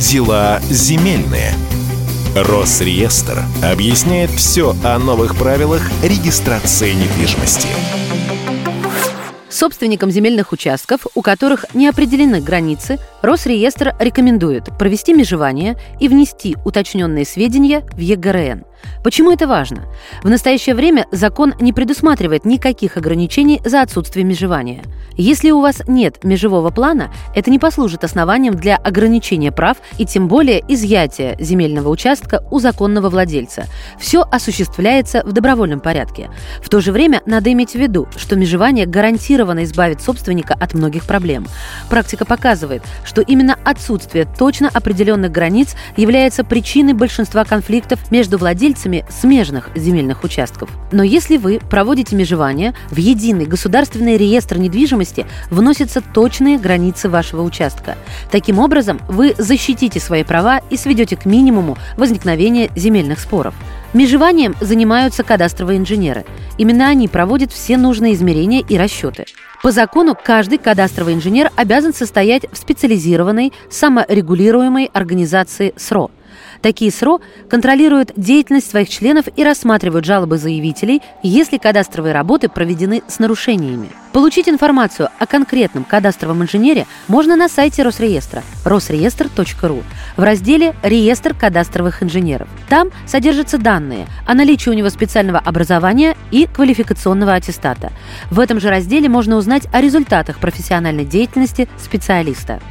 Дела земельные. Росреестр объясняет все о новых правилах регистрации недвижимости. Собственникам земельных участков, у которых не определены границы, Росреестр рекомендует провести межевание и внести уточненные сведения в ЕГРН – Почему это важно? В настоящее время закон не предусматривает никаких ограничений за отсутствие межевания. Если у вас нет межевого плана, это не послужит основанием для ограничения прав и тем более изъятия земельного участка у законного владельца. Все осуществляется в добровольном порядке. В то же время надо иметь в виду, что межевание гарантированно избавит собственника от многих проблем. Практика показывает, что именно отсутствие точно определенных границ является причиной большинства конфликтов между владельцами владельцами смежных земельных участков. Но если вы проводите межевание, в единый государственный реестр недвижимости вносятся точные границы вашего участка. Таким образом, вы защитите свои права и сведете к минимуму возникновение земельных споров. Межеванием занимаются кадастровые инженеры. Именно они проводят все нужные измерения и расчеты. По закону каждый кадастровый инженер обязан состоять в специализированной, саморегулируемой организации СРО – Такие СРО контролируют деятельность своих членов и рассматривают жалобы заявителей, если кадастровые работы проведены с нарушениями. Получить информацию о конкретном кадастровом инженере можно на сайте Росреестра росреестр.ру в разделе «Реестр кадастровых инженеров». Там содержатся данные о наличии у него специального образования и квалификационного аттестата. В этом же разделе можно узнать о результатах профессиональной деятельности специалиста.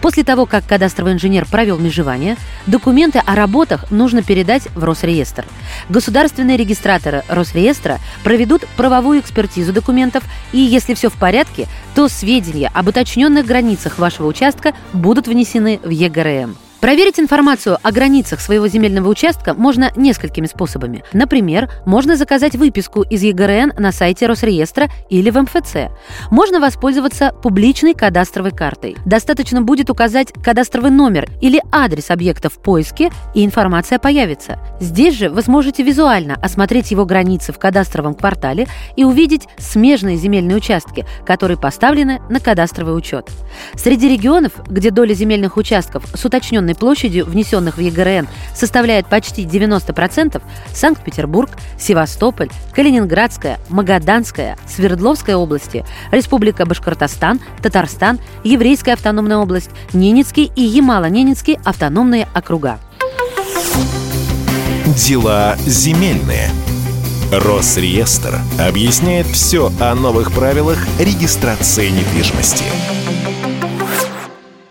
После того, как кадастровый инженер провел межевание, документы о работах нужно передать в Росреестр. Государственные регистраторы Росреестра проведут правовую экспертизу документов, и если все в порядке, то сведения об уточненных границах вашего участка будут внесены в ЕГРМ. Проверить информацию о границах своего земельного участка можно несколькими способами. Например, можно заказать выписку из ЕГРН на сайте Росреестра или в МФЦ. Можно воспользоваться публичной кадастровой картой. Достаточно будет указать кадастровый номер или адрес объекта в поиске, и информация появится. Здесь же вы сможете визуально осмотреть его границы в кадастровом квартале и увидеть смежные земельные участки, которые поставлены на кадастровый учет. Среди регионов, где доля земельных участков с уточненной населенной площадью, внесенных в ЕГРН, составляет почти 90%, Санкт-Петербург, Севастополь, Калининградская, Магаданская, Свердловская области, Республика Башкортостан, Татарстан, Еврейская автономная область, Ненецкий и Ямало-Ненецкий автономные округа. Дела земельные. Росреестр объясняет все о новых правилах регистрации недвижимости.